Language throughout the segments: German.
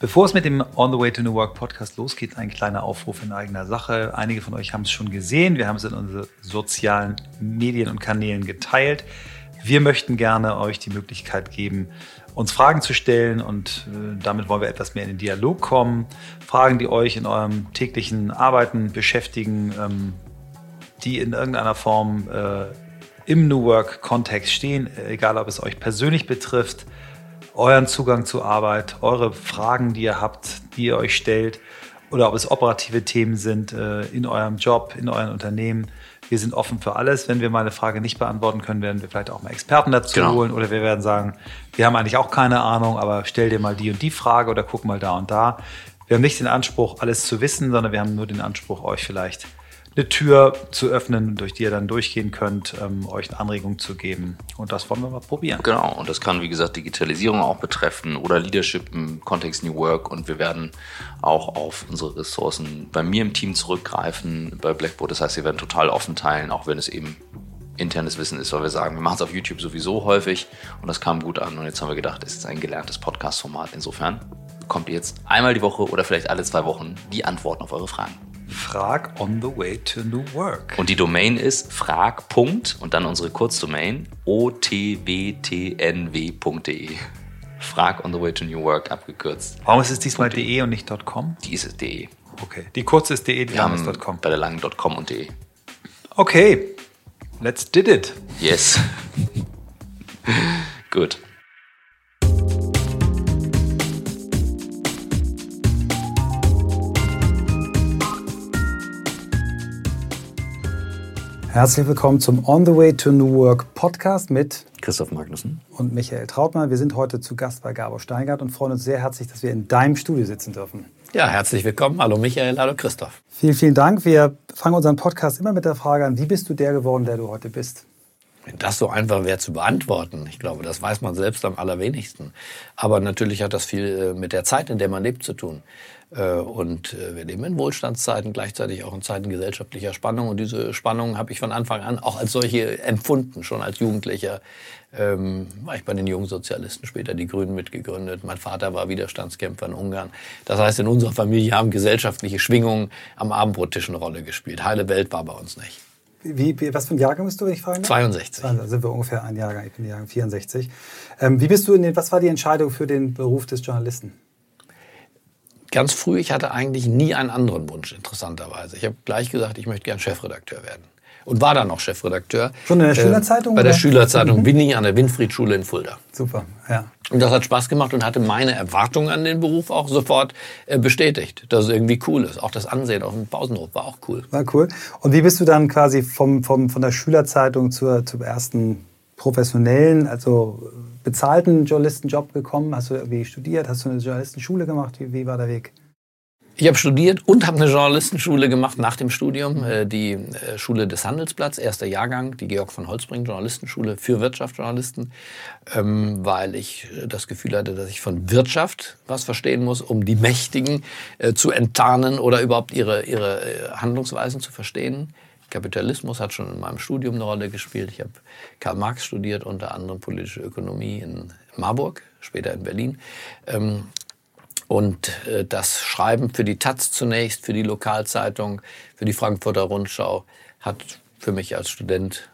Bevor es mit dem On the Way to New Work Podcast losgeht, ein kleiner Aufruf in eigener Sache. Einige von euch haben es schon gesehen. Wir haben es in unseren sozialen Medien und Kanälen geteilt. Wir möchten gerne euch die Möglichkeit geben, uns Fragen zu stellen und äh, damit wollen wir etwas mehr in den Dialog kommen. Fragen, die euch in eurem täglichen Arbeiten beschäftigen, ähm, die in irgendeiner Form äh, im New Work-Kontext stehen, egal ob es euch persönlich betrifft, euren Zugang zur Arbeit, eure Fragen, die ihr habt, die ihr euch stellt, oder ob es operative Themen sind äh, in eurem Job, in euren Unternehmen. Wir sind offen für alles. Wenn wir mal eine Frage nicht beantworten können, werden wir vielleicht auch mal Experten dazu genau. holen oder wir werden sagen, wir haben eigentlich auch keine Ahnung, aber stell dir mal die und die Frage oder guck mal da und da. Wir haben nicht den Anspruch, alles zu wissen, sondern wir haben nur den Anspruch, euch vielleicht eine Tür zu öffnen, durch die ihr dann durchgehen könnt, ähm, euch eine Anregung zu geben. Und das wollen wir mal probieren. Genau, und das kann, wie gesagt, Digitalisierung auch betreffen oder Leadership im Kontext New Work. Und wir werden auch auf unsere Ressourcen bei mir im Team zurückgreifen, bei Blackboard. Das heißt, wir werden total offen teilen, auch wenn es eben internes Wissen ist, weil wir sagen, wir machen es auf YouTube sowieso häufig und das kam gut an. Und jetzt haben wir gedacht, es ist ein gelerntes Podcast-Format. Insofern bekommt ihr jetzt einmal die Woche oder vielleicht alle zwei Wochen die Antworten auf eure Fragen. Frag on the way to new work. Und die Domain ist frag. und dann unsere Kurzdomain otbtnw.de. Frag on the way to new work abgekürzt. Warum ist es diesmal de und nicht .com? Die ist de. Okay. Die kurze ist de, die lange ist .com. Bei der langen .com und de. Okay. Let's did it. Yes. Gut. Herzlich willkommen zum On the Way to New Work Podcast mit Christoph Magnussen und Michael Trautmann. Wir sind heute zu Gast bei Gabor Steingart und freuen uns sehr herzlich, dass wir in deinem Studio sitzen dürfen. Ja, herzlich willkommen. Hallo Michael, hallo Christoph. Vielen, vielen Dank. Wir fangen unseren Podcast immer mit der Frage an, wie bist du der geworden, der du heute bist? Wenn das so einfach wäre zu beantworten, ich glaube, das weiß man selbst am allerwenigsten. Aber natürlich hat das viel äh, mit der Zeit, in der man lebt, zu tun. Äh, und äh, wir leben in Wohlstandszeiten, gleichzeitig auch in Zeiten gesellschaftlicher Spannung. Und diese Spannung habe ich von Anfang an auch als solche empfunden, schon als Jugendlicher. Ähm, war ich bei den Jungsozialisten, später die Grünen mitgegründet. Mein Vater war Widerstandskämpfer in Ungarn. Das heißt, in unserer Familie haben gesellschaftliche Schwingungen am Abendbrottisch eine Rolle gespielt. Heile Welt war bei uns nicht. Wie, was für ein Jahrgang bist du, wenn ich fragen darf? 62. Da sind wir ungefähr ein Jahrgang. Ich bin Jahrgang 64. Ähm, wie bist du in den, was war die Entscheidung für den Beruf des Journalisten? ganz früh, ich hatte eigentlich nie einen anderen Wunsch, interessanterweise. Ich habe gleich gesagt, ich möchte gern Chefredakteur werden. Und war dann auch Chefredakteur. Schon in der Schülerzeitung? Äh, bei der Schülerzeitung mhm. Winning an der Winfriedschule in Fulda. Super, ja. Und das hat Spaß gemacht und hatte meine Erwartungen an den Beruf auch sofort äh, bestätigt, dass es irgendwie cool ist. Auch das Ansehen auf dem Pausenhof war auch cool. War cool. Und wie bist du dann quasi vom, vom, von der Schülerzeitung zur, zum ersten professionellen, also bezahlten Journalistenjob gekommen? Hast du irgendwie studiert? Hast du eine Journalistenschule gemacht? Wie, wie war der Weg? Ich habe studiert und habe eine Journalistenschule gemacht nach dem Studium, äh, die äh, Schule des Handelsblatts, erster Jahrgang, die Georg von Holzbring Journalistenschule für Wirtschaftsjournalisten, ähm, weil ich äh, das Gefühl hatte, dass ich von Wirtschaft was verstehen muss, um die Mächtigen zu enttarnen oder überhaupt ihre, ihre Handlungsweisen zu verstehen. Kapitalismus hat schon in meinem Studium eine Rolle gespielt. Ich habe Karl Marx studiert, unter anderem politische Ökonomie in Marburg, später in Berlin. Und äh, das Schreiben für die Taz zunächst, für die Lokalzeitung, für die Frankfurter Rundschau hat für mich als Student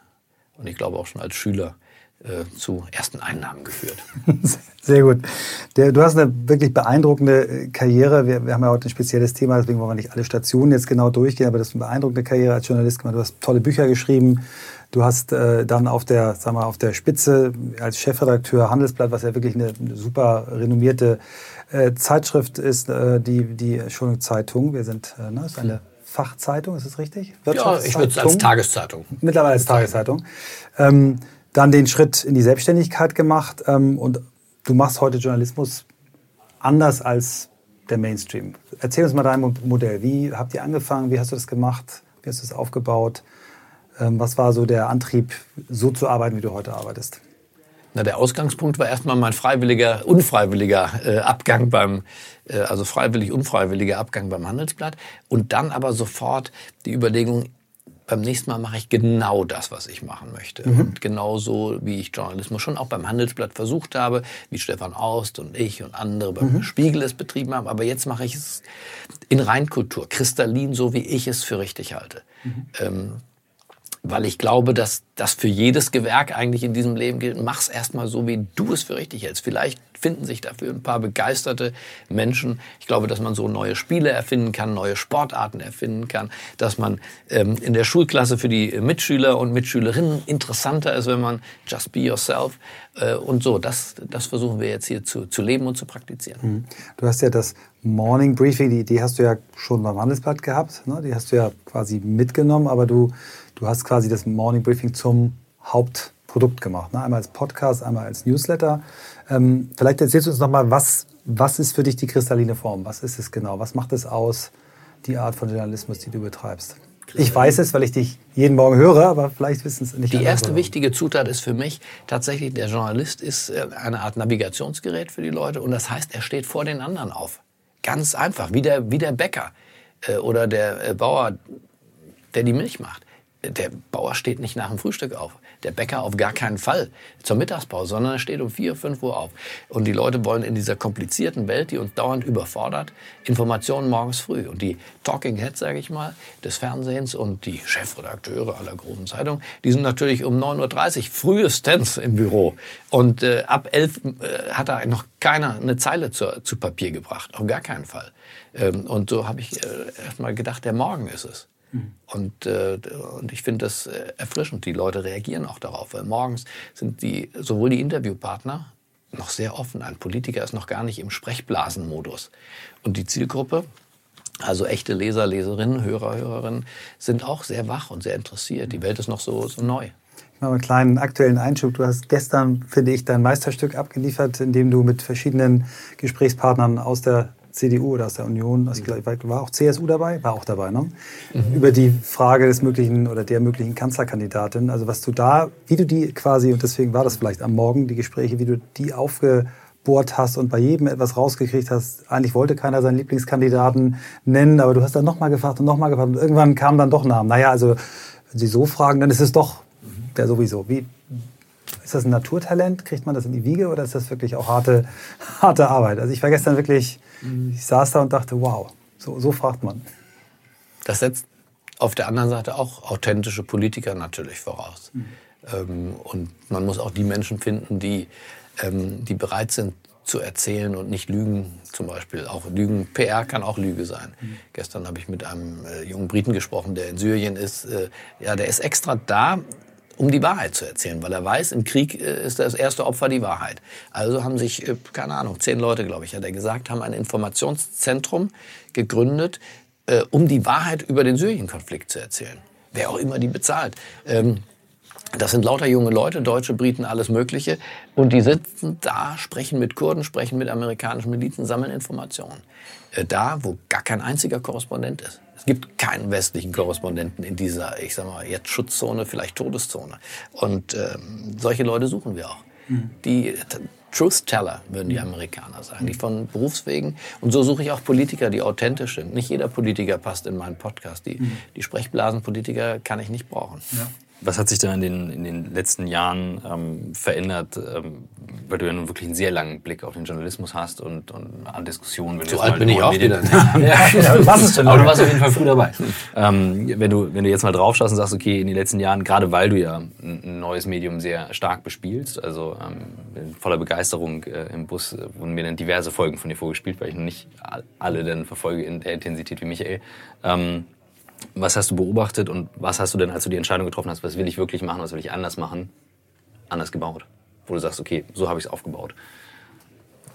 und ich glaube auch schon als Schüler äh, zu ersten Einnahmen geführt. Sehr gut. Du hast eine wirklich beeindruckende äh, Karriere. Wir, haben ja heute ein spezielles Thema, deswegen wollen wir nicht alle Stationen jetzt genau durchgehen, aber das ist eine beeindruckende Karriere als Journalist gemacht. Du hast tolle Bücher geschrieben. Du hast dann auf der, sag mal, auf der Spitze als Chefredakteur Handelsblatt, was ja wirklich eine super renommierte äh, Zeitschrift ist, äh, die, die Entschuldigung, Zeitung. Wir sind, äh, ne, ist eine Fachzeitung, ist das richtig? Ja, ich würde es als Tageszeitung. Mittlerweile als Tageszeitung. Ähm, dann den Schritt in die Selbstständigkeit gemacht ähm, und du machst heute Journalismus anders als der Mainstream. Erzähl uns mal dein Modell. Wie habt ihr angefangen? Wie hast du das gemacht? Wie hast du es aufgebaut? Ähm, was war so der Antrieb, so zu arbeiten, wie du heute arbeitest? Na, der Ausgangspunkt war erstmal mein freiwilliger, unfreiwilliger äh, Abgang beim, äh, also freiwillig, unfreiwilliger Abgang beim Handelsblatt. Und dann aber sofort die Überlegung, beim nächsten Mal mache ich genau das, was ich machen möchte. Mhm. Und genauso, wie ich Journalismus schon auch beim Handelsblatt versucht habe, wie Stefan Aust und ich und andere beim mhm. Spiegel es betrieben haben. Aber jetzt mache ich es in Reinkultur, kristallin, so wie ich es für richtig halte. Mhm. Ähm, weil ich glaube, dass das für jedes Gewerk eigentlich in diesem Leben gilt. Mach's erstmal so, wie du es für richtig hältst. Vielleicht finden sich dafür ein paar begeisterte Menschen. Ich glaube, dass man so neue Spiele erfinden kann, neue Sportarten erfinden kann, dass man ähm, in der Schulklasse für die Mitschüler und Mitschülerinnen interessanter ist, wenn man just be yourself äh, und so. Das, das versuchen wir jetzt hier zu, zu leben und zu praktizieren. Mhm. Du hast ja das Morning Briefing, die Idee hast du ja schon beim Handelsblatt gehabt. Ne? Die hast du ja quasi mitgenommen, aber du Du hast quasi das Morning Briefing zum Hauptprodukt gemacht. Ne? Einmal als Podcast, einmal als Newsletter. Ähm, vielleicht erzählst du uns nochmal, was, was ist für dich die kristalline Form? Was ist es genau? Was macht es aus, die Art von Journalismus, die du betreibst? Ich weiß es, weil ich dich jeden Morgen höre, aber vielleicht wissen es nicht. Die erste warum. wichtige Zutat ist für mich tatsächlich, der Journalist ist äh, eine Art Navigationsgerät für die Leute und das heißt, er steht vor den anderen auf. Ganz einfach, wie der, wie der Bäcker äh, oder der äh, Bauer, der die Milch macht der Bauer steht nicht nach dem Frühstück auf. Der Bäcker auf gar keinen Fall zur Mittagspause, sondern er steht um 4, 5 Uhr auf. Und die Leute wollen in dieser komplizierten Welt, die uns dauernd überfordert, Informationen morgens früh. Und die Talking Heads, sage ich mal, des Fernsehens und die Chefredakteure aller großen Zeitungen, die sind natürlich um 9.30 Uhr frühestens im Büro. Und äh, ab 11 äh, hat da noch keiner eine Zeile zu, zu Papier gebracht. Auf gar keinen Fall. Ähm, und so habe ich äh, erst mal gedacht, der Morgen ist es. Mhm. Und, äh, und ich finde das äh, erfrischend. Die Leute reagieren auch darauf, weil morgens sind die, sowohl die Interviewpartner noch sehr offen. Ein Politiker ist noch gar nicht im Sprechblasenmodus. Und die Zielgruppe, also echte Leser, Leserinnen, Hörer, Hörerinnen, sind auch sehr wach und sehr interessiert. Die Welt ist noch so, so neu. Ich mache einen kleinen aktuellen Einschub. Du hast gestern, finde ich, dein Meisterstück abgeliefert, indem du mit verschiedenen Gesprächspartnern aus der CDU oder aus der Union, also ich glaube, war auch CSU dabei, war auch dabei, ne? Mhm. Über die Frage des möglichen oder der möglichen Kanzlerkandidatin. Also was du da, wie du die quasi, und deswegen war das vielleicht am Morgen, die Gespräche, wie du die aufgebohrt hast und bei jedem etwas rausgekriegt hast. Eigentlich wollte keiner seinen Lieblingskandidaten nennen, aber du hast dann nochmal gefragt und nochmal gefragt und irgendwann kamen dann doch Namen. Naja, also wenn Sie so fragen, dann ist es doch der sowieso. Wie, ist das ein Naturtalent? Kriegt man das in die Wiege oder ist das wirklich auch harte, harte Arbeit? Also ich war gestern wirklich, ich saß da und dachte, wow, so, so fragt man. Das setzt auf der anderen Seite auch authentische Politiker natürlich voraus. Mhm. Ähm, und man muss auch die Menschen finden, die, ähm, die bereit sind zu erzählen und nicht lügen. Zum Beispiel auch Lügen, PR kann auch Lüge sein. Mhm. Gestern habe ich mit einem äh, jungen Briten gesprochen, der in Syrien ist. Äh, ja, der ist extra da, um die Wahrheit zu erzählen, weil er weiß, im Krieg äh, ist das erste Opfer die Wahrheit. Also haben sich, äh, keine Ahnung, zehn Leute, glaube ich, hat er gesagt, haben ein Informationszentrum gegründet, äh, um die Wahrheit über den Syrien-Konflikt zu erzählen. Wer auch immer die bezahlt. Ähm, das sind lauter junge Leute, Deutsche, Briten, alles Mögliche. Und die sitzen da, sprechen mit Kurden, sprechen mit amerikanischen Milizen, sammeln Informationen. Da, wo gar kein einziger Korrespondent ist. Es gibt keinen westlichen Korrespondenten in dieser, ich sag mal, jetzt Schutzzone, vielleicht Todeszone. Und ähm, solche Leute suchen wir auch. Mhm. Die Truth Teller, würden die Amerikaner sagen, die von Berufswegen. Und so suche ich auch Politiker, die authentisch sind. Nicht jeder Politiker passt in meinen Podcast. Die, mhm. die Sprechblasenpolitiker kann ich nicht brauchen. Ja. Was hat sich denn in den, in den letzten Jahren ähm, verändert, ähm, weil du ja nun wirklich einen sehr langen Blick auf den Journalismus hast und, und an Diskussionen. Wenn so alt bin ich auch wieder ja, was ist denn? Aber du warst auf jeden Fall früh dabei. ähm, wenn, du, wenn du jetzt mal drauf schaust und sagst, okay, in den letzten Jahren, gerade weil du ja ein neues Medium sehr stark bespielst, also ähm, voller Begeisterung äh, im Bus wurden mir dann diverse Folgen von dir vorgespielt, weil ich noch nicht alle dann verfolge in der Intensität wie Michael. Ähm, was hast du beobachtet und was hast du denn, als du die Entscheidung getroffen hast, was will ich wirklich machen, was will ich anders machen, anders gebaut? Wo du sagst, okay, so habe ich es aufgebaut.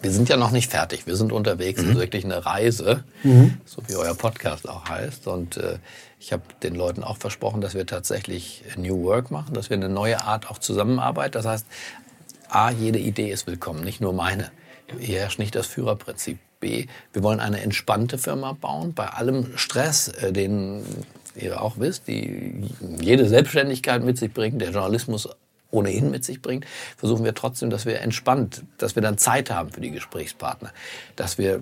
Wir sind ja noch nicht fertig. Wir sind unterwegs. Mhm. Es ist wirklich eine Reise, mhm. so wie euer Podcast auch heißt. Und äh, ich habe den Leuten auch versprochen, dass wir tatsächlich New Work machen, dass wir eine neue Art auch Zusammenarbeit. Das heißt, A, jede Idee ist willkommen, nicht nur meine. Hier herrscht nicht das Führerprinzip. B, wir wollen eine entspannte Firma bauen, bei allem Stress, äh, den ihr auch wisst, die jede Selbstständigkeit mit sich bringt, der Journalismus ohnehin mit sich bringt, versuchen wir trotzdem, dass wir entspannt, dass wir dann Zeit haben für die Gesprächspartner, dass wir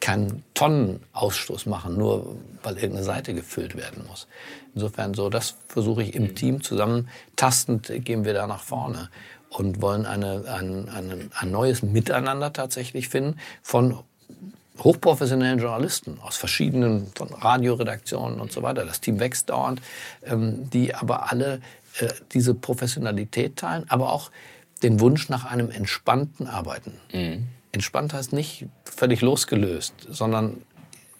keinen Tonnenausstoß machen, nur weil irgendeine Seite gefüllt werden muss. Insofern so, das versuche ich im Team zusammen. Tastend gehen wir da nach vorne und wollen eine, ein, ein, ein neues Miteinander tatsächlich finden von hochprofessionellen Journalisten aus verschiedenen von Radioredaktionen und so weiter. Das Team wächst dauernd, ähm, die aber alle äh, diese Professionalität teilen, aber auch den Wunsch nach einem entspannten Arbeiten. Mhm. Entspannt heißt nicht völlig losgelöst, sondern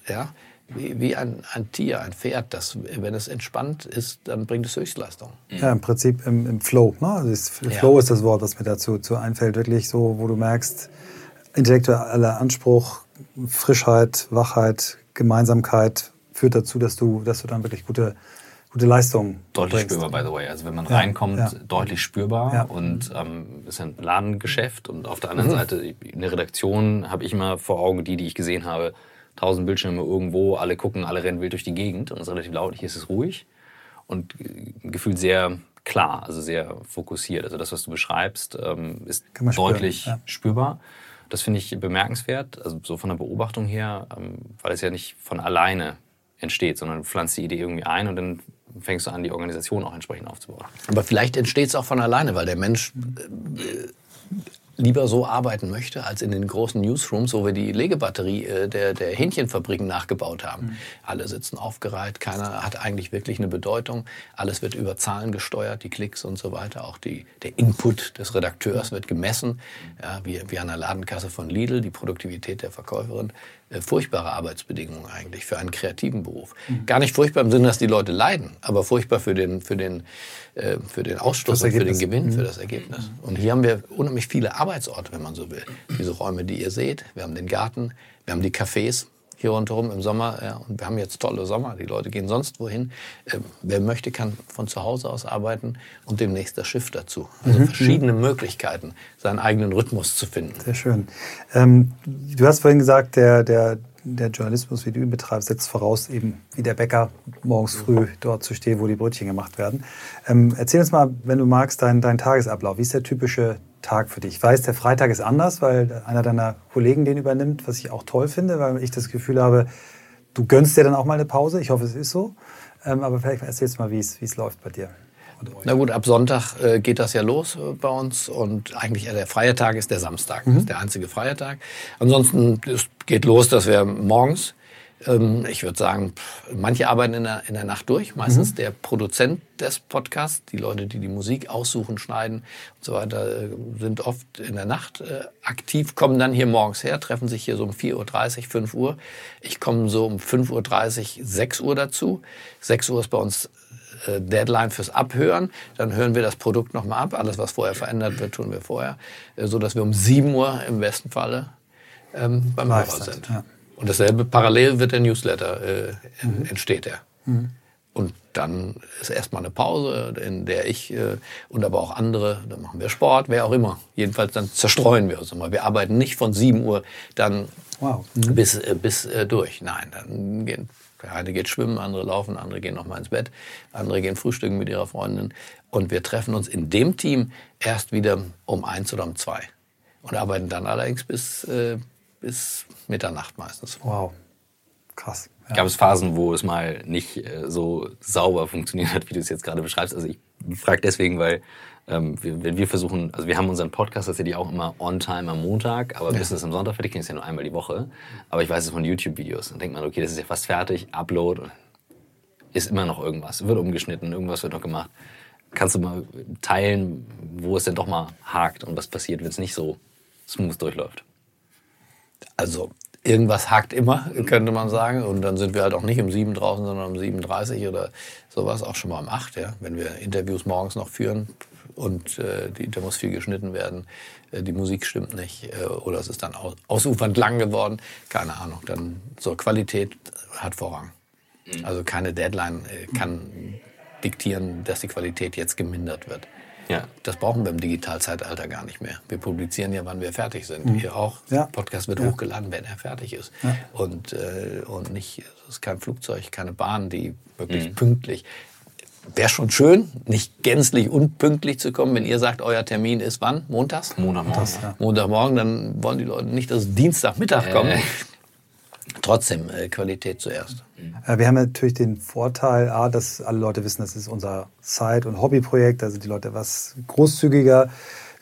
ja, wie, wie ein, ein, Tier, ein Pferd, das, wenn es entspannt ist, dann bringt es Höchstleistung. Ja, im Prinzip im, im Flow. Ne? Also das Flow ja. ist das Wort, was mir dazu, dazu einfällt. Wirklich so, wo du merkst, intellektueller Anspruch, Frischheit, Wachheit, Gemeinsamkeit führt dazu, dass du, dass du dann wirklich gute, gute Leistungen Deutlich bringst. spürbar, by the way. Also wenn man ja, reinkommt, ja. deutlich spürbar ja. und ähm, ist ein Ladengeschäft und auf der anderen mhm. Seite eine Redaktion habe ich immer vor Augen, die, die ich gesehen habe, tausend Bildschirme irgendwo, alle gucken, alle rennen wild durch die Gegend und es ist relativ laut. Hier ist es ruhig und gefühlt sehr klar, also sehr fokussiert. Also das, was du beschreibst, ähm, ist deutlich spüren, spürbar. Das finde ich bemerkenswert, also so von der Beobachtung her, ähm, weil es ja nicht von alleine entsteht, sondern du pflanzt die Idee irgendwie ein und dann fängst du an, die Organisation auch entsprechend aufzubauen. Aber vielleicht entsteht es auch von alleine, weil der Mensch äh, lieber so arbeiten möchte, als in den großen Newsrooms, wo wir die Legebatterie äh, der, der Hähnchenfabriken nachgebaut haben. Mhm. Alle sitzen aufgereiht, keiner hat eigentlich wirklich eine Bedeutung. Alles wird über Zahlen gesteuert, die Klicks und so weiter. Auch die, der Input des Redakteurs wird gemessen, ja, wie, wie an der Ladenkasse von Lidl, die Produktivität der Verkäuferin. Äh, furchtbare Arbeitsbedingungen eigentlich für einen kreativen Beruf. Mhm. Gar nicht furchtbar im Sinne, dass die Leute leiden, aber furchtbar für den, für den, äh, für den Ausstoß und für den Gewinn, mhm. für das Ergebnis. Und hier haben wir unheimlich viele Arbeitsorte, wenn man so will. Diese Räume, die ihr seht. Wir haben den Garten, wir haben die Cafés, hier rundherum im Sommer. Ja, und wir haben jetzt tolle Sommer. Die Leute gehen sonst wohin. Äh, wer möchte, kann von zu Hause aus arbeiten und demnächst das Schiff dazu. Also mhm. verschiedene Möglichkeiten, seinen eigenen Rhythmus zu finden. Sehr schön. Ähm, du hast vorhin gesagt, der, der, der Journalismus, wie du ihn betreibst, setzt voraus, eben wie der Bäcker morgens früh dort zu stehen, wo die Brötchen gemacht werden. Ähm, erzähl uns mal, wenn du magst, deinen dein Tagesablauf. Wie ist der typische Tag für dich? Ich weiß, der Freitag ist anders, weil einer deiner Kollegen den übernimmt, was ich auch toll finde, weil ich das Gefühl habe, du gönnst dir dann auch mal eine Pause. Ich hoffe, es ist so. Ähm, aber vielleicht erzählst du mal, wie es, wie es läuft bei dir. Na gut, ab Sonntag äh, geht das ja los äh, bei uns und eigentlich äh, der freie Tag ist der Samstag. Mhm. Das ist der einzige freie Tag. Ansonsten es geht los, dass wir morgens ähm, ich würde sagen, manche arbeiten in der, in der Nacht durch. Meistens mhm. der Produzent des Podcasts, die Leute, die die Musik aussuchen, schneiden und so weiter, äh, sind oft in der Nacht äh, aktiv, kommen dann hier morgens her, treffen sich hier so um 4.30 Uhr, 5 Uhr. Ich komme so um 5.30 Uhr, 6 Uhr dazu. 6 Uhr ist bei uns Deadline fürs Abhören. Dann hören wir das Produkt nochmal ab. Alles, was vorher verändert wird, tun wir vorher. So dass wir um 7 Uhr im besten Falle ähm, beim Hörer sind. Ja. Und dasselbe parallel wird der Newsletter, äh, mhm. entsteht er. Mhm. Und dann ist erstmal eine Pause, in der ich äh, und aber auch andere, dann machen wir Sport, wer auch immer. Jedenfalls dann zerstreuen wir uns immer. Wir arbeiten nicht von 7 Uhr dann wow. mhm. bis, äh, bis äh, durch. Nein, dann gehen, eine geht schwimmen, andere laufen, andere gehen noch mal ins Bett, andere gehen frühstücken mit ihrer Freundin. Und wir treffen uns in dem Team erst wieder um eins oder um zwei. Und arbeiten dann allerdings bis, äh, bis Mitternacht meistens. Wow, krass. Ja. Gab es Phasen, wo es mal nicht äh, so sauber funktioniert hat, wie du es jetzt gerade beschreibst? Also ich frage deswegen, weil ähm, wir, wenn wir versuchen, also wir haben unseren Podcast tatsächlich auch immer on time am Montag, aber ja. bis es am Sonntag fertig ist ja nur einmal die Woche. Aber ich weiß es von YouTube-Videos. Dann denkt man, okay, das ist ja fast fertig, Upload, ist immer noch irgendwas, wird umgeschnitten, irgendwas wird noch gemacht. Kannst du mal teilen, wo es denn doch mal hakt und was passiert, wenn es nicht so smooth durchläuft? Also irgendwas hakt immer, könnte man sagen. Und dann sind wir halt auch nicht um sieben draußen, sondern um 7.30 oder sowas, auch schon mal um acht, ja. Wenn wir Interviews morgens noch führen und äh, die, da muss viel geschnitten werden, äh, die Musik stimmt nicht äh, oder es ist dann aus, ausufernd lang geworden, keine Ahnung. Dann so Qualität hat Vorrang. Mhm. Also keine Deadline äh, kann diktieren, dass die Qualität jetzt gemindert wird. Ja. Das brauchen wir im Digitalzeitalter gar nicht mehr. Wir publizieren ja, wann wir fertig sind. Mhm. Hier auch. Ja. Podcast wird ja. hochgeladen, wenn er fertig ist. Ja. Und, äh, und nicht, es ist kein Flugzeug, keine Bahn, die wirklich mhm. pünktlich. Wäre schon schön, nicht gänzlich unpünktlich zu kommen, wenn ihr sagt, euer Termin ist wann? Montags? Montagmorgen. Ja. Montagmorgen, dann wollen die Leute nicht, dass es Dienstagmittag kommt. Äh. trotzdem äh, Qualität zuerst. Äh, Wir haben natürlich den Vorteil, A, dass alle Leute wissen, das ist unser Side- und Hobbyprojekt, da sind die Leute etwas großzügiger.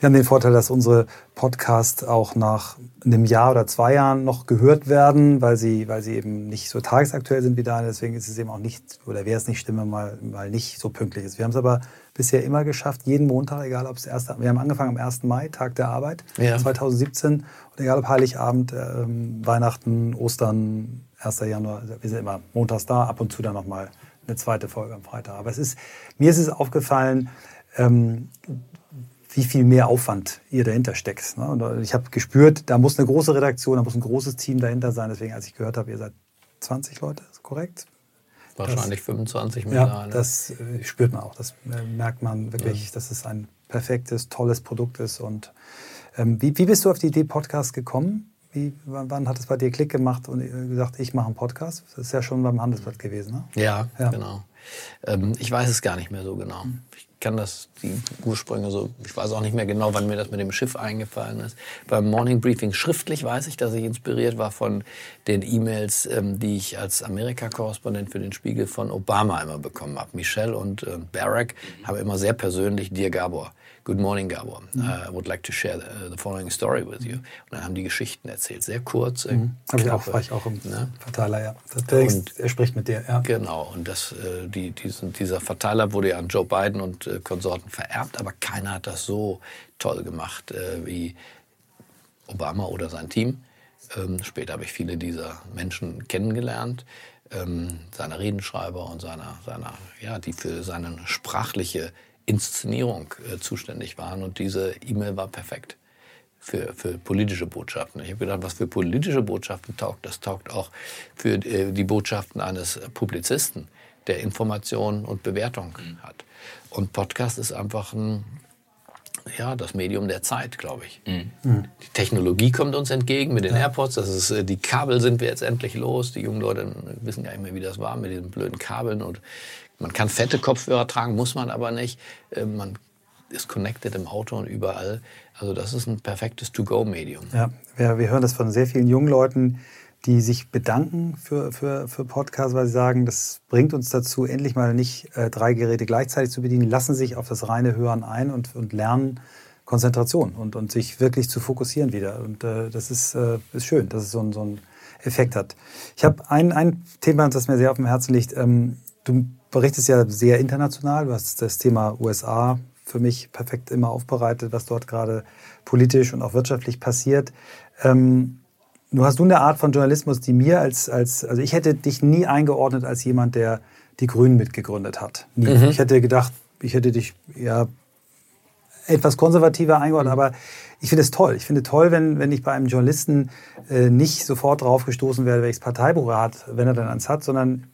Wir haben den Vorteil, dass unsere Podcasts auch nach einem Jahr oder zwei Jahren noch gehört werden, weil sie, weil sie eben nicht so tagesaktuell sind wie deine. Deswegen ist es eben auch nicht, oder wäre es nicht Stimme, mal, mal nicht so pünktlich ist. Wir haben es aber bisher immer geschafft, jeden Montag, egal ob es erste, wir haben angefangen am 1. Mai, Tag der Arbeit, Ja. 2017. Und egal ob Heiligabend, ähm, Weihnachten, Ostern, 1. Januar, also wir sind immer montags da, ab und zu dann nochmal eine zweite Folge am Freitag. Aber es ist, mir ist es aufgefallen, ähm, wie viel mehr Aufwand ihr dahinter steckt. Ne? Und ich habe gespürt, da muss eine große Redaktion, da muss ein großes Team dahinter sein. Deswegen, als ich gehört habe, ihr seid 20 Leute, ist korrekt? Wahrscheinlich 25 Ja, mittlerweile. das äh, spürt man auch. Das äh, merkt man wirklich, dass es ein perfektes, tolles Produkt ist. Und ähm, wie, wie bist du auf die Idee Podcast gekommen? Wie, wann, wann hat es bei dir Klick gemacht und äh, gesagt, ich mache einen Podcast? Das ist ja schon beim Handelsblatt gewesen, ne? Ja, Ja. genau. Ähm, ich weiß es gar nicht mehr so genau. Ich kann das, die Ursprünge so, ich weiß auch nicht mehr genau, wann mir das mit dem Schiff eingefallen ist. Beim Morning Briefing schriftlich weiß ich, dass ich inspiriert war von den E-Mails, ähm, die ich als Amerika-Korrespondent für den Spiegel von Obama immer bekommen habe. Michelle und äh, Barack haben immer sehr persönlich, Dear Gabor, Good morning, Gabor. Uh, I would like to share the, the following story with you. Und dann haben die Geschichten erzählt, sehr kurz. äh, Hab ich auch, knappe, war ich auch im ne? Verteiler, ja. Der, Und- er spricht mit dir, ja. Genau, und das, äh, die, diesen, dieser Verteiler wurde ja an Joe Biden und äh, Konsorten vererbt, aber keiner hat das so toll gemacht äh, wie Obama oder sein Team. Ähm, später habe ich viele dieser Menschen kennengelernt, ähm, seine Redenschreiber und seiner, seiner, ja, die für seine sprachliche Inszenierung äh, zuständig waren. Und diese E-Mail war perfekt für, für politische Botschaften. Ich habe gedacht, was für politische Botschaften taugt, das taugt auch für äh, die Botschaften eines Publizisten, der Information und Bewertung hat. Und Podcast ist einfach ein, ja, das Medium der Zeit, glaube ich. Die Technologie kommt uns entgegen mit den AirPods. Das ist, äh, die Kabel sind wir jetzt endlich los. Die jungen Leute wissen gar nicht mehr, wie das war mit diesen blöden Kabeln. Und man kann fette Kopfhörer tragen, muss man aber nicht. Äh, Man ist connected im Auto und überall. Also das ist ein perfektes To-Go-Medium. Ja, wir, wir hören das von sehr vielen jungen Leuten, die sich bedanken für, für, für Podcasts, weil sie sagen, das bringt uns dazu, endlich mal nicht äh, drei Geräte gleichzeitig zu bedienen, lassen sich auf das reine Hören ein und, und lernen Konzentration und, und sich wirklich zu fokussieren wieder. Und äh, das ist, äh, ist schön, dass es so, so einen Effekt hat. Ich habe ein, ein Thema, das mir sehr auf dem Herzen liegt. Ähm, du berichtest ja sehr international. Du hast das Thema USA für mich perfekt immer aufbereitet, was dort gerade politisch und auch wirtschaftlich passiert. Ähm, Nur hast du eine Art von Journalismus, die mir als, als, also ich hätte dich nie eingeordnet als jemand, der die Grünen mitgegründet hat. Nie. Ich hätte gedacht, ich hätte dich ja etwas konservativer eingeordnet, aber ich finde es toll. Ich finde toll, wenn, wenn ich bei einem Journalisten äh, nicht sofort drauf gestoßen werde, welches Parteibuch er hat, wenn er dann eins hat, sondern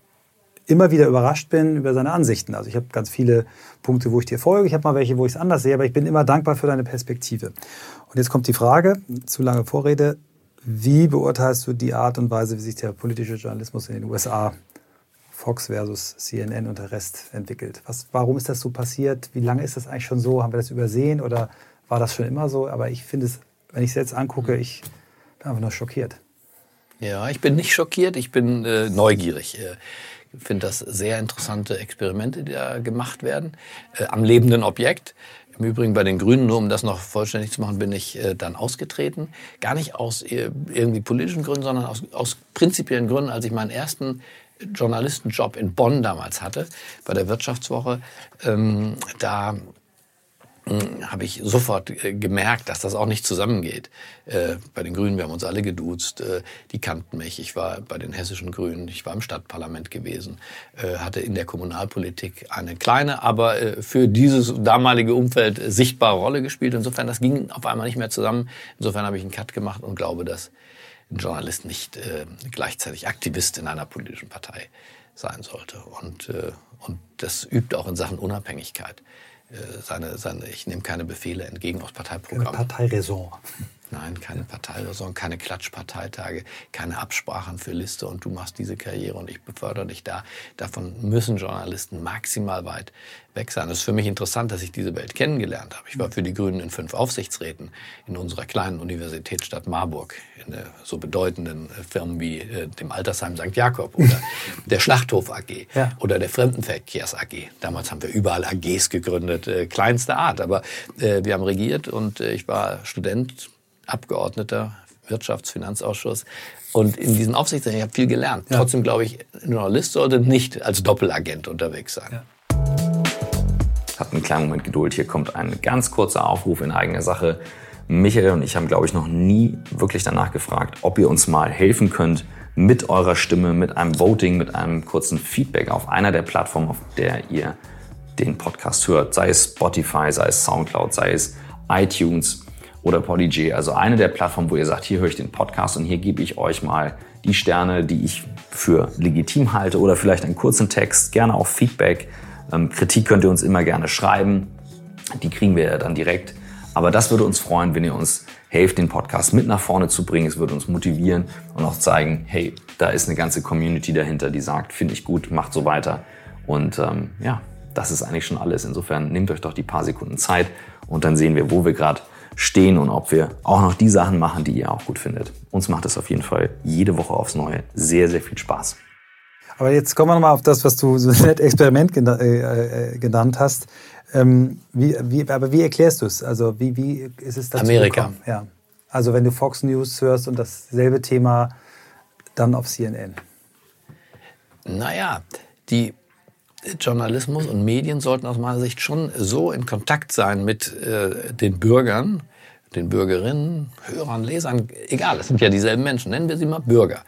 immer wieder überrascht bin über seine Ansichten. Also ich habe ganz viele Punkte, wo ich dir folge. Ich habe mal welche, wo ich es anders sehe, aber ich bin immer dankbar für deine Perspektive. Und jetzt kommt die Frage, zu lange Vorrede, wie beurteilst du die Art und Weise, wie sich der politische Journalismus in den USA, Fox versus CNN und der Rest entwickelt? Was, warum ist das so passiert? Wie lange ist das eigentlich schon so? Haben wir das übersehen oder war das schon immer so? Aber ich finde es, wenn ich es jetzt angucke, ich bin einfach nur schockiert. Ja, ich bin nicht schockiert, ich bin äh, neugierig. Äh, finde das sehr interessante Experimente, die da gemacht werden, äh, am lebenden Objekt. Im Übrigen bei den Grünen, nur um das noch vollständig zu machen, bin ich äh, dann ausgetreten. Gar nicht aus äh, irgendwie politischen Gründen, sondern aus, aus prinzipiellen Gründen. Als ich meinen ersten Journalistenjob in Bonn damals hatte, bei der Wirtschaftswoche, ähm, da habe ich sofort äh, gemerkt, dass das auch nicht zusammengeht. Äh, bei den Grünen, wir haben uns alle geduzt, äh, die kannten mich. Ich war bei den hessischen Grünen, ich war im Stadtparlament gewesen, hatte in der Kommunalpolitik eine kleine, aber für dieses damalige Umfeld sichtbare Rolle gespielt. Insofern, das ging auf einmal nicht mehr zusammen. Insofern habe ich einen Cut gemacht und glaube, dass ein Journalist nicht gleichzeitig Aktivist in einer politischen Partei sein sollte. Und, und das übt auch in Sachen Unabhängigkeit. Äh, seine, seine, ich nehme keine Befehle entgegen aus Eine Parteiprogrammen. Parteiräson. Nein, keine Parteiversorgung, keine Klatschparteitage, keine Absprachen für Liste und du machst diese Karriere und ich befördere dich da. Davon müssen Journalisten maximal weit weg sein. Es ist für mich interessant, dass ich diese Welt kennengelernt habe. Ich war für die Grünen in fünf Aufsichtsräten in unserer kleinen Universitätsstadt Marburg, in so bedeutenden äh, Firmen wie äh, dem Altersheim St. Jakob oder der Schlachthof AG ja. oder der Fremdenverkehrs AG. Damals haben wir überall AGs gegründet, äh, kleinste Art, aber wir haben regiert und ich war Student, Abgeordneter, Wirtschaftsfinanzausschuss und in diesen Aufsichtsräten, ich habe viel gelernt. Ja. Trotzdem glaube ich, ein Journalist sollte nicht als Doppelagent unterwegs sein. Ja. Habt einen kleinen Moment Geduld. Hier kommt ein ganz kurzer Aufruf in eigener Sache. Michael und ich haben, glaube ich, noch nie wirklich danach gefragt, ob ihr uns mal helfen könnt mit eurer Stimme, mit einem Voting, mit einem kurzen Feedback auf einer der Plattformen, auf der ihr den Podcast hört. Sei es Spotify, sei es Soundcloud, sei es iTunes oder Podigy. Also eine der Plattformen, wo ihr sagt, hier höre ich den Podcast und hier gebe ich euch mal die Sterne, die ich für legitim halte oder vielleicht einen kurzen Text, gerne auch Feedback ähm, Kritik könnt ihr uns immer gerne schreiben. Die kriegen wir ja dann direkt. Aber das würde uns freuen, wenn ihr uns helft, den Podcast mit nach vorne zu bringen. Es würde uns motivieren und auch zeigen, hey, da ist eine ganze Community dahinter, die sagt, finde ich gut, macht so weiter. Und ähm, ja, das ist eigentlich schon alles. Insofern nehmt euch doch die paar Sekunden Zeit und dann sehen wir, wo wir gerade stehen und ob wir auch noch die Sachen machen, die ihr auch gut findet. Uns macht es auf jeden Fall jede Woche aufs Neue sehr, sehr viel Spaß. Aber jetzt kommen wir nochmal auf das, was du so nett Experiment äh, äh, genannt hast. Ähm, wie, wie, aber wie erklärst du es? Also wie, wie ist es dazu Amerika. Gekommen? Ja. Also wenn du Fox News hörst und dasselbe Thema dann auf CNN. Naja, die Journalismus und Medien sollten aus meiner Sicht schon so in Kontakt sein mit äh, den Bürgern, den Bürgerinnen, Hörern, Lesern, egal, es sind ja dieselben Menschen, nennen wir sie mal Bürger,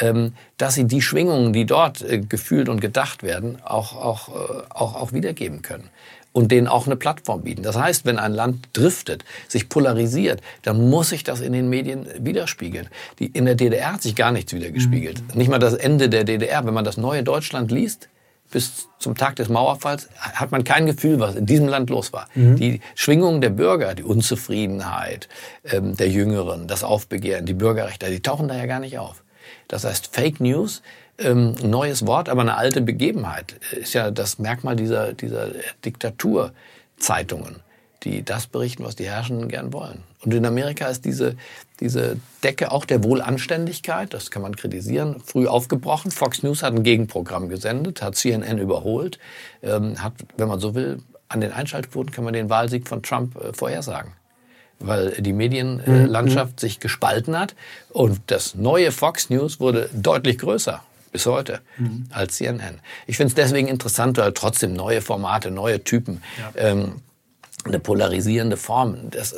ähm, dass sie die Schwingungen, die dort äh, gefühlt und gedacht werden, auch, auch, äh, auch, auch wiedergeben können und denen auch eine Plattform bieten. Das heißt, wenn ein Land driftet, sich polarisiert, dann muss sich das in den Medien widerspiegeln. Die, in der DDR hat sich gar nichts wiedergespiegelt. Mhm. Nicht mal das Ende der DDR. Wenn man das neue Deutschland liest, bis zum Tag des Mauerfalls hat man kein Gefühl, was in diesem Land los war. Mhm. Die Schwingungen der Bürger, die Unzufriedenheit ähm, der Jüngeren, das Aufbegehren, die Bürgerrechte, die tauchen da ja gar nicht auf. Das heißt, Fake News, ähm, neues Wort, aber eine alte Begebenheit, ist ja das Merkmal dieser, dieser Diktaturzeitungen die das berichten, was die Herrschenden gern wollen. Und in Amerika ist diese, diese Decke auch der Wohlanständigkeit, das kann man kritisieren, früh aufgebrochen. Fox News hat ein Gegenprogramm gesendet, hat CNN überholt, ähm, hat, wenn man so will, an den Einschaltquoten kann man den Wahlsieg von Trump äh, vorhersagen weil die Medienlandschaft mhm. sich gespalten hat. Und das neue Fox News wurde deutlich größer bis heute mhm. als CNN. Ich finde es deswegen interessant, weil trotzdem neue Formate, neue Typen. Ja. Ähm, eine polarisierende Form. Das, äh,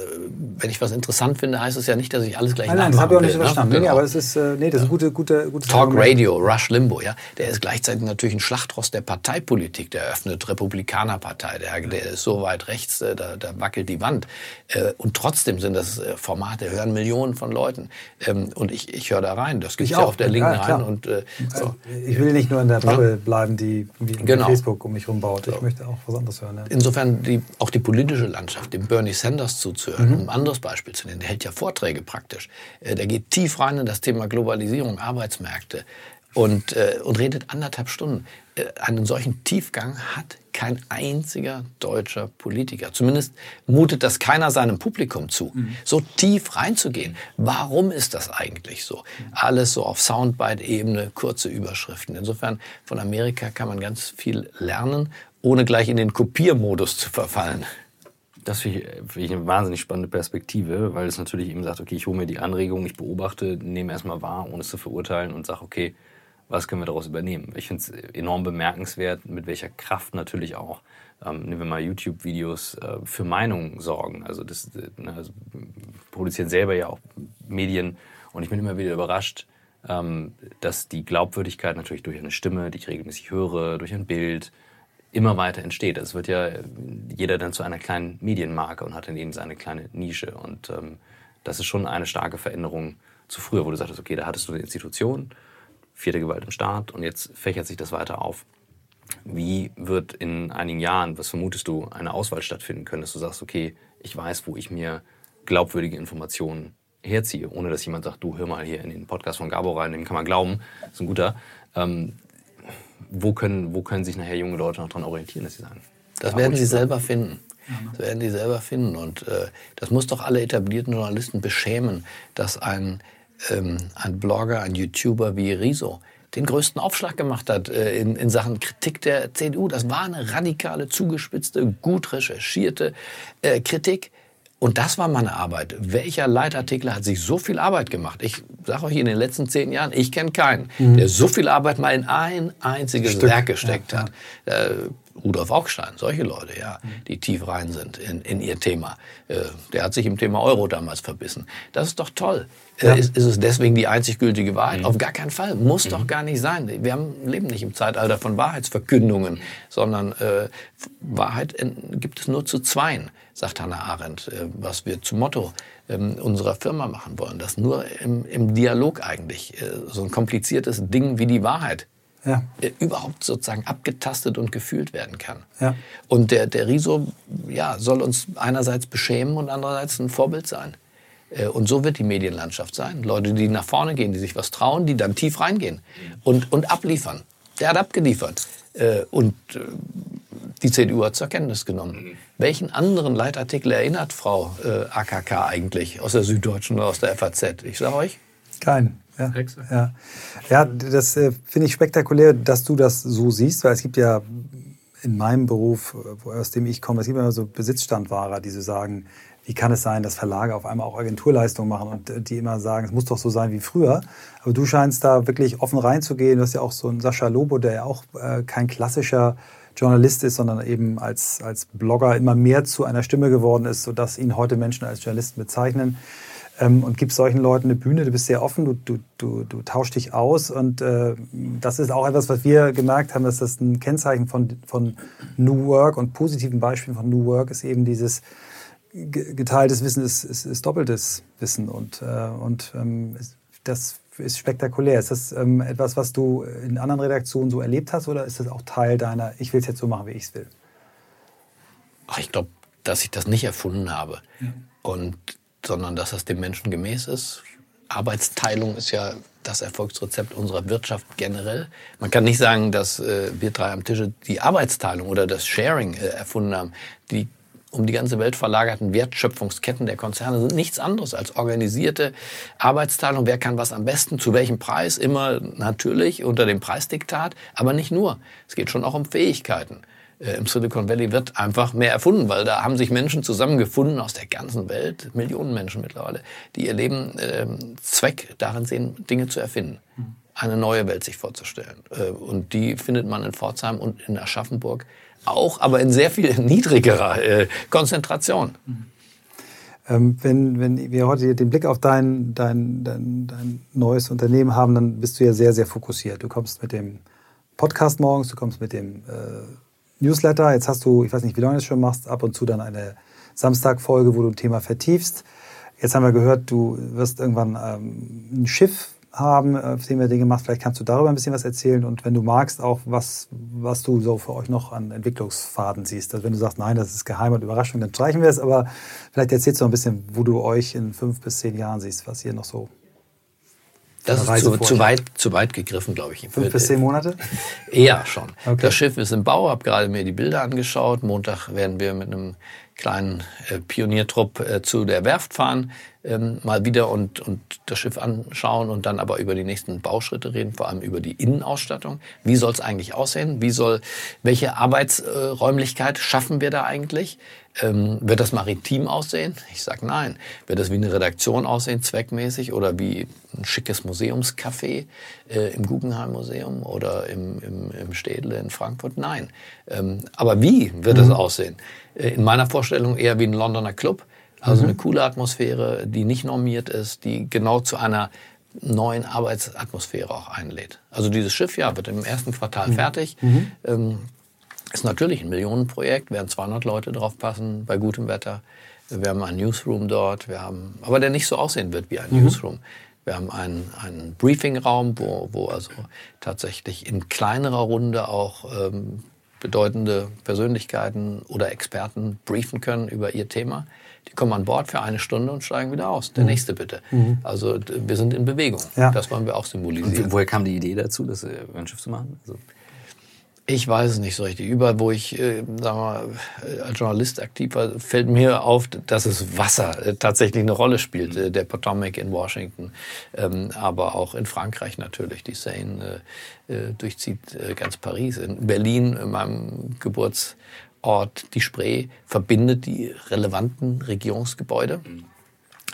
wenn ich was interessant finde, heißt es ja nicht, dass ich alles gleich Nein, nein das habe ich auch nicht so ne? verstanden. Ne? Nee, aber es ist, äh, nee, das ist ein gute, gute, gutes Talk Radio, Rush Limbo, ja. Der ist gleichzeitig natürlich ein Schlachtrost der Parteipolitik. Der öffnet Republikanerpartei. Der, der ist so weit rechts, äh, da, da wackelt die Wand. Und trotzdem sind das Formate, hören Millionen von Leuten. Ähm, und ich, ich höre da rein. Das gibt ja auf der Linken ja, rein. Und, so. Ich will nicht nur in der Bubble bleiben, die wie genau. Facebook um mich rumbaut. Ich möchte auch was anderes hören. Ja. Insofern die, auch die politische politische Landschaft, dem Bernie Sanders zuzuhören, mhm. um ein anderes Beispiel zu nennen. Der hält ja Vorträge praktisch. Äh, der geht tief rein in das Thema Globalisierung, Arbeitsmärkte und, äh, und redet anderthalb Stunden. Äh, einen solchen Tiefgang hat kein einziger deutscher Politiker. Zumindest mutet das keiner seinem Publikum zu, mhm. so tief reinzugehen. Warum ist das eigentlich so? Alles so auf Soundbite-Ebene, kurze Überschriften. Insofern von Amerika kann man ganz viel lernen, ohne gleich in den Kopiermodus zu verfallen. Das finde ich, find ich, eine wahnsinnig spannende Perspektive, weil es natürlich eben sagt, okay, ich hole mir die Anregung, ich beobachte, nehme erstmal wahr, ohne es zu verurteilen und sage, okay, was können wir daraus übernehmen? Ich finde es enorm bemerkenswert, mit welcher Kraft natürlich auch, ähm, nehmen wir mal YouTube-Videos, äh, für Meinungen sorgen. Also das ne, also produzieren selber ja auch Medien und ich bin immer wieder überrascht, ähm, dass die Glaubwürdigkeit natürlich durch eine Stimme, die ich regelmäßig höre, durch ein Bild, immer weiter entsteht. Es wird ja jeder dann zu einer kleinen Medienmarke und hat dann eben seine kleine Nische. Und ähm, das ist schon eine starke Veränderung zu früher, wo du sagtest, okay, da hattest du eine Institution, vierte Gewalt im Staat und jetzt fächert sich das weiter auf. Wie wird in einigen Jahren, was vermutest du, eine Auswahl stattfinden können, dass du sagst, okay, ich weiß, wo ich mir glaubwürdige Informationen herziehe, ohne dass jemand sagt, du hör mal hier in den Podcast von Gabo rein, dem kann man glauben, ist ein guter. Ähm, wo, können, wo können sich nachher junge Leute noch dran orientieren, dass sie sagen? Das werden sie selber finden. Das werden die selber finden. Und äh, das muss doch alle etablierten Journalisten beschämen, dass ein, ähm, ein Blogger, ein YouTuber wie Riso den größten Aufschlag gemacht hat äh, in, in Sachen Kritik der CDU. Das war eine radikale, zugespitzte, gut recherchierte äh, Kritik. Und das war meine Arbeit. Welcher Leitartikel hat sich so viel Arbeit gemacht? Ich sage euch in den letzten zehn Jahren, ich kenne keinen, mhm. der so viel Arbeit mal in ein einziges Stück. Werk gesteckt ja, hat. Äh, Rudolf Augstein, solche Leute, ja, die tief rein sind in, in ihr Thema. Äh, der hat sich im Thema Euro damals verbissen. Das ist doch toll. Äh, ja. Ist, ist, es deswegen die einzig gültige Wahrheit? Mhm. Auf gar keinen Fall. Muss mhm. doch gar nicht sein. Wir haben, leben nicht im Zeitalter von Wahrheitsverkündungen, sondern äh, Wahrheit gibt es nur zu zweien, sagt Hannah Arendt, äh, was wir zum Motto ähm, unserer Firma machen wollen. Dass nur im, im Dialog eigentlich so ein kompliziertes Ding wie die Wahrheit ja. Äh, überhaupt sozusagen abgetastet und gefühlt werden kann. Ja. Und der, der Riso ja, soll uns einerseits beschämen und andererseits ein Vorbild sein. Äh, und so wird die Medienlandschaft sein. Leute, die nach vorne gehen, die sich was trauen, die dann tief reingehen und, und abliefern. Der hat abgeliefert. Äh, und die CDU hat zur Kenntnis genommen. Mhm. Welchen anderen Leitartikel erinnert Frau AKK eigentlich aus der Süddeutschen oder aus der FAZ? Ich sage euch. Keinen. Ja, ja. ja das äh, finde ich spektakulär, dass du das so siehst, weil es gibt ja in meinem Beruf, äh, aus dem ich komme, es gibt immer so Besitzstandwahrer, die so sagen, wie kann es sein, dass Verlage auf einmal auch Agenturleistungen machen und äh, die immer sagen, es muss doch so sein wie früher. Aber du scheinst da wirklich offen reinzugehen. Du hast ja auch so einen Sascha Lobo, der ja auch äh, kein klassischer Journalist ist, sondern eben als, als Blogger immer mehr zu einer Stimme geworden ist, sodass ihn heute Menschen als Journalisten bezeichnen ähm, und gibst solchen Leuten eine Bühne. Du bist sehr offen, du, du, du, du tauschst dich aus und äh, das ist auch etwas, was wir gemerkt haben, dass das ein Kennzeichen von, von New Work und positiven Beispielen von New Work ist eben dieses geteiltes Wissen ist, ist, ist doppeltes Wissen und, äh, und ähm, das ist spektakulär. Ist das ähm, etwas, was du in anderen Redaktionen so erlebt hast oder ist das auch Teil deiner, ich will es jetzt so machen, wie ich es will? Ach, ich glaube, dass ich das nicht erfunden habe. Ja. Und sondern dass das dem Menschen gemäß ist. Arbeitsteilung ist ja das Erfolgsrezept unserer Wirtschaft generell. Man kann nicht sagen, dass äh, wir drei am Tische die Arbeitsteilung oder das Sharing äh, erfunden haben. Die um die ganze Welt verlagerten Wertschöpfungsketten der Konzerne sind nichts anderes als organisierte Arbeitsteilung. Wer kann was am besten, zu welchem Preis? Immer natürlich unter dem Preisdiktat, aber nicht nur. Es geht schon auch um Fähigkeiten. Äh, im Silicon Valley wird einfach mehr erfunden, weil da haben sich Menschen zusammengefunden aus der ganzen Welt, Millionen Menschen mittlerweile, die ihr Leben äh, Zweck darin sehen, Dinge zu erfinden, eine neue Welt sich vorzustellen. Äh, und die findet man in Pforzheim und in Aschaffenburg auch, aber in sehr viel niedrigerer äh, Konzentration. Ähm, wenn, wenn wir heute den Blick auf dein, dein, dein, dein neues Unternehmen haben, dann bist du ja sehr, sehr fokussiert. Du kommst mit dem Podcast morgens, du kommst mit dem äh, Newsletter. Jetzt hast du, ich weiß nicht, wie lange du das schon machst, ab und zu dann eine Samstagfolge, wo du ein Thema vertiefst. Jetzt haben wir gehört, du wirst irgendwann ähm, ein Schiff haben, auf dem wir Dinge machst. Vielleicht kannst du darüber ein bisschen was erzählen und wenn du magst, auch was, was du so für euch noch an Entwicklungsfaden siehst. Also wenn du sagst, nein, das ist geheim und Überraschung, dann streichen wir es, aber vielleicht erzählst du noch ein bisschen, wo du euch in fünf bis zehn Jahren siehst, was ihr noch so das ist zu, zu, weit, zu weit gegriffen, glaube ich. Fünf bis zehn Monate? Eher schon. Okay. Das Schiff ist im Bau, habe gerade mir die Bilder angeschaut. Montag werden wir mit einem kleinen äh, Pioniertrupp äh, zu der Werft fahren, ähm, mal wieder und, und das Schiff anschauen und dann aber über die nächsten Bauschritte reden, vor allem über die Innenausstattung. Wie soll es eigentlich aussehen? Wie soll, welche Arbeitsräumlichkeit schaffen wir da eigentlich? Ähm, wird das maritim aussehen? Ich sage nein. Wird das wie eine Redaktion aussehen, zweckmäßig, oder wie ein schickes Museumscafé äh, im Guggenheim Museum oder im, im, im Städle in Frankfurt? Nein. Ähm, aber wie wird es mhm. aussehen? Äh, in meiner Vorstellung eher wie ein Londoner Club. Also mhm. eine coole Atmosphäre, die nicht normiert ist, die genau zu einer neuen Arbeitsatmosphäre auch einlädt. Also dieses Schiff ja wird im ersten Quartal mhm. fertig. Mhm. Ähm, ist natürlich ein Millionenprojekt, werden 200 Leute drauf passen bei gutem Wetter. Wir haben einen Newsroom dort, wir haben, aber der nicht so aussehen wird wie ein mhm. Newsroom. Wir haben einen, einen Briefingraum, wo, wo also tatsächlich in kleinerer Runde auch ähm, bedeutende Persönlichkeiten oder Experten briefen können über ihr Thema. Die kommen an Bord für eine Stunde und steigen wieder aus. Der nächste bitte. Also d- wir sind in Bewegung. Ja. Das wollen wir auch symbolisieren. Und woher kam die Idee dazu, das äh, ein Schiff zu machen? Also, Ich weiß es nicht so richtig. Überall, wo ich äh, wir, mal, äh, als Journalist aktiv war, fällt mir auf, dass es Wasser äh, tatsächlich eine Rolle spielt. Äh, der Potomac in Washington, ähm, aber auch in Frankreich natürlich. Die Seine äh, äh, durchzieht ganz Paris. In Berlin, in meinem Geburtsort, die Spree, verbindet die relevanten Regierungsgebäude.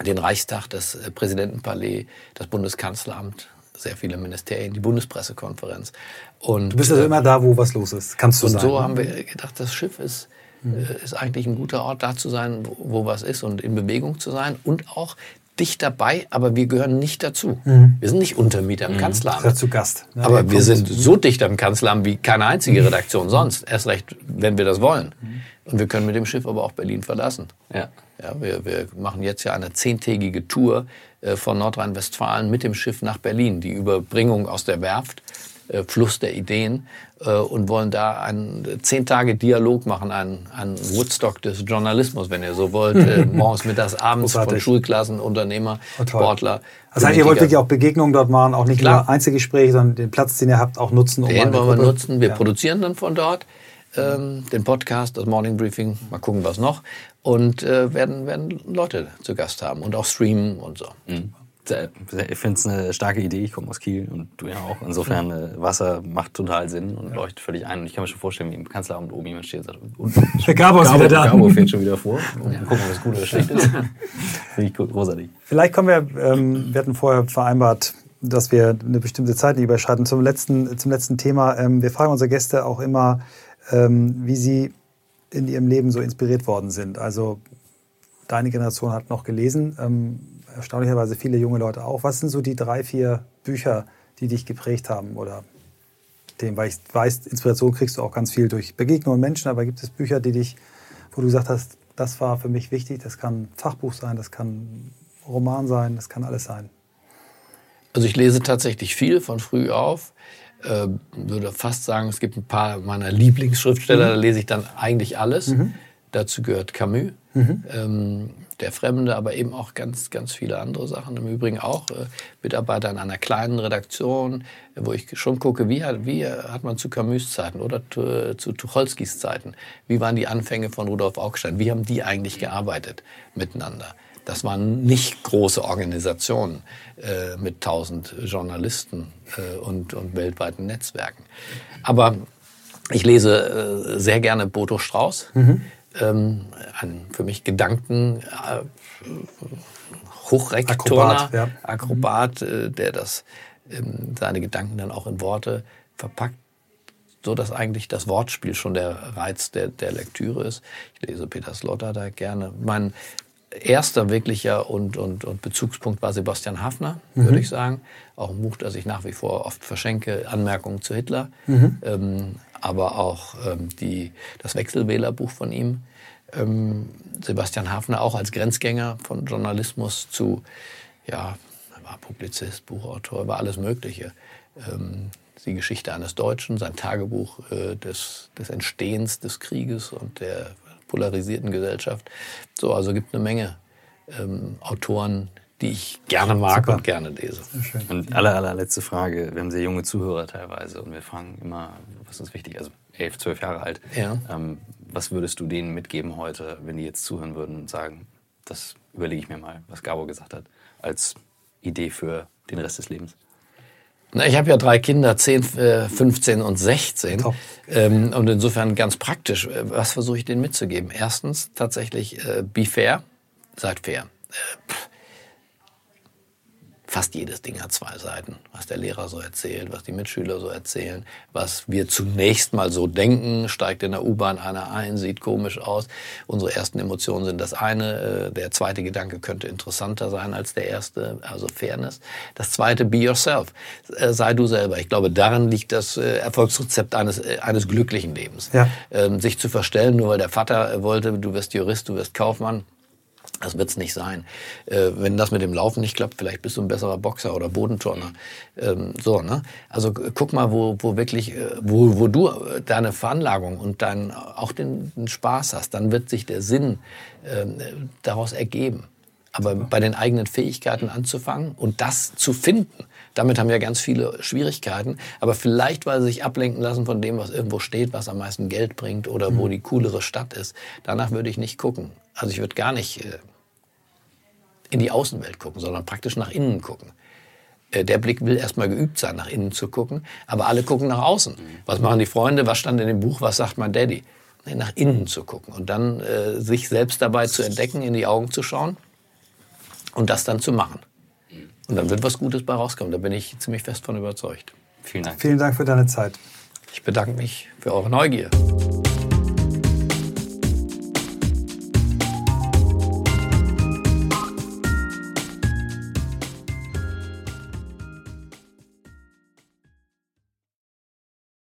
Den Reichstag, das Präsidentenpalais, das Bundeskanzleramt, sehr viele Ministerien, die Bundespressekonferenz. Und, Du bist also äh, immer da, wo was los ist. Kannst du und sein. so ne? haben wir gedacht, das Schiff ist, äh, ist eigentlich ein guter Ort, da zu sein, wo, wo was ist und in Bewegung zu sein und auch dicht dabei, aber wir gehören nicht dazu. Wir sind nicht Untermieter im Kanzleramt. Ist ja zu Gast. ne? Aber wir sind so dicht am Kanzleramt wie keine einzige Redaktion sonst. Erst recht, wenn wir das wollen. Und wir können mit dem Schiff aber auch Berlin verlassen. ja. Ja, wir, wir machen jetzt ja eine zehntägige Tour äh, von Nordrhein-Westfalen mit dem Schiff nach Berlin. Die Überbringung aus der Werft, Fluss der Ideen äh, und wollen da einen äh, zehn Tage Dialog machen, einen, einen Woodstock des Journalismus, wenn ihr so wollt. Äh, morgens, mittags, abends von. Schulklassen, Unternehmer, Oh. Sportler. Das heißt, ihr wollt wirklich auch Begegnungen dort machen, auch nicht Klar. nur Einzelgespräche, sondern den Platz, den ihr habt, auch nutzen. um Den wollen wir nutzen. Wir Ja. produzieren dann von dort ähm, den Podcast, das Morning Briefing, mal gucken, was noch. Und äh, werden, werden Leute zu Gast haben und auch streamen und so. Sehr- Ich finde es eine starke Idee. Ich komme aus Kiel und du ja auch. Insofern, äh, Wasser macht total Sinn und leuchtet völlig ein. Und ich kann mir schon vorstellen, wie im Kanzleramt oben jemand steht und sagt, und Der Gabo ist wieder da. Gabo fährt schon wieder vor. Und gucken, ob es gut oder schlecht ist. Finde ich großartig. Vielleicht kommen wir, ähm, wir hatten vorher vereinbart, dass wir eine bestimmte Zeit nicht überschreiten. Zum letzten, zum letzten Thema. Ähm, wir fragen unsere Gäste auch immer, ähm, wie sie in ihrem Leben so inspiriert worden sind. Also deine Generation hat noch gelesen, ähm, erstaunlicherweise viele junge Leute auch. Was sind so die drei, vier Bücher, die dich geprägt haben oder dem, weil ich weiß, Inspiration kriegst du auch ganz viel durch Begegnungen mit Menschen, aber gibt es Bücher, die dich, wo du gesagt hast, das war für mich wichtig, das kann Fachbuch sein, das kann Roman sein, das kann alles sein. Also ich lese tatsächlich viel von früh auf. Äh, würde fast sagen, es gibt ein paar meiner Lieblingsschriftsteller, da lese ich dann eigentlich alles. Dazu gehört Camus, ähm, Der Fremde, aber eben auch ganz, ganz viele andere Sachen. Im Übrigen auch äh, Mitarbeiter in einer kleinen Redaktion, wo ich schon gucke, wie hat, wie hat man zu Camus Zeiten oder zu, zu Tucholskys Zeiten, wie waren die Anfänge von Rudolf Augstein, wie haben die eigentlich gearbeitet miteinander? Das waren nicht große Organisationen äh, mit tausend Journalisten äh, und, und weltweiten Netzwerken. Aber ich lese äh, sehr gerne Bodo Strauß. Ähm, ein für mich Gedanken äh, Hochrektorner, Akrobat, ja. Akrobat, äh, der das, ähm, seine Gedanken dann auch in Worte verpackt, so dass eigentlich das Wortspiel schon der Reiz der, der Lektüre ist. Ich lese Peter Sloterdijk gerne. Mein erster wirklicher und, und, und Bezugspunkt war Sebastian Hafner, würde ich sagen. Auch ein Buch, das ich nach wie vor oft verschenke, Anmerkungen zu Hitler. Ähm, aber auch ähm, die, das Wechselwählerbuch von ihm. Ähm, Sebastian Hafner auch als Grenzgänger von Journalismus zu, ja, er war Publizist, Buchautor, war alles Mögliche. Ähm, die Geschichte eines Deutschen, sein Tagebuch äh, des, des Entstehens des Krieges und der polarisierten Gesellschaft. So, also gibt eine Menge ähm, Autoren, die ich gerne mag Super. und gerne lese. Und aller, allerletzte Frage. Wir haben sehr junge Zuhörer teilweise und wir fragen immer, was ist wichtig? Also elf, zwölf Jahre alt. Ja. Ähm, was würdest du denen mitgeben heute, wenn die jetzt zuhören würden und sagen, das überlege ich mir mal, was Gabo gesagt hat, als Idee für den Rest des Lebens? Na, ich habe ja drei Kinder, 10, äh, 15 und 16. Top. Ähm, und insofern ganz praktisch. Äh, Was versuche ich denen mitzugeben? Erstens tatsächlich, äh, be fair, seid fair. Äh. Fast jedes Ding hat zwei Seiten. Was der Lehrer so erzählt, was die Mitschüler so erzählen, was wir zunächst mal so denken, steigt in der U-Bahn einer ein, sieht komisch aus. Unsere ersten Emotionen sind das eine. äh, Der zweite Gedanke könnte interessanter sein als der erste, also Fairness. Das zweite, be yourself. Äh, Sei du selber. Ich glaube, darin liegt das äh, Erfolgsrezept eines, eines glücklichen Lebens. Ja. Ähm, Sich zu verstellen, nur weil der Vater wollte, du wirst Jurist, du wirst Kaufmann Das wird's nicht sein. Äh, wenn das mit dem Laufen nicht klappt, vielleicht bist du ein besserer Boxer oder Bodenturner. Ähm, so, ne? Also guck mal, wo, wo wirklich, äh, wo, wo du äh, deine Veranlagung und dein, auch den, den Spaß hast, dann wird sich der Sinn ähm, daraus ergeben. Aber bei den eigenen Fähigkeiten anzufangen und das zu finden, damit haben ja ganz viele Schwierigkeiten. Aber vielleicht, weil sie sich ablenken lassen von dem, was irgendwo steht, was am meisten Geld bringt oder wo die coolere Stadt ist. Danach würde ich nicht gucken. Also ich würde gar nicht äh, in die Außenwelt gucken, sondern praktisch nach innen gucken. Äh, Der Blick will erstmal geübt sein, nach innen zu gucken, aber alle gucken nach außen. Was machen die Freunde? Was stand in dem Buch? Was sagt mein Daddy? Nee, nach innen zu gucken und dann äh, sich selbst dabei zu entdecken, in die Augen zu schauen und das dann zu machen. Und dann wird was Gutes bei rauskommen. Da bin ich ziemlich fest von überzeugt. Vielen Dank. Vielen Dank für deine Zeit. Ich bedanke mich für eure Neugier.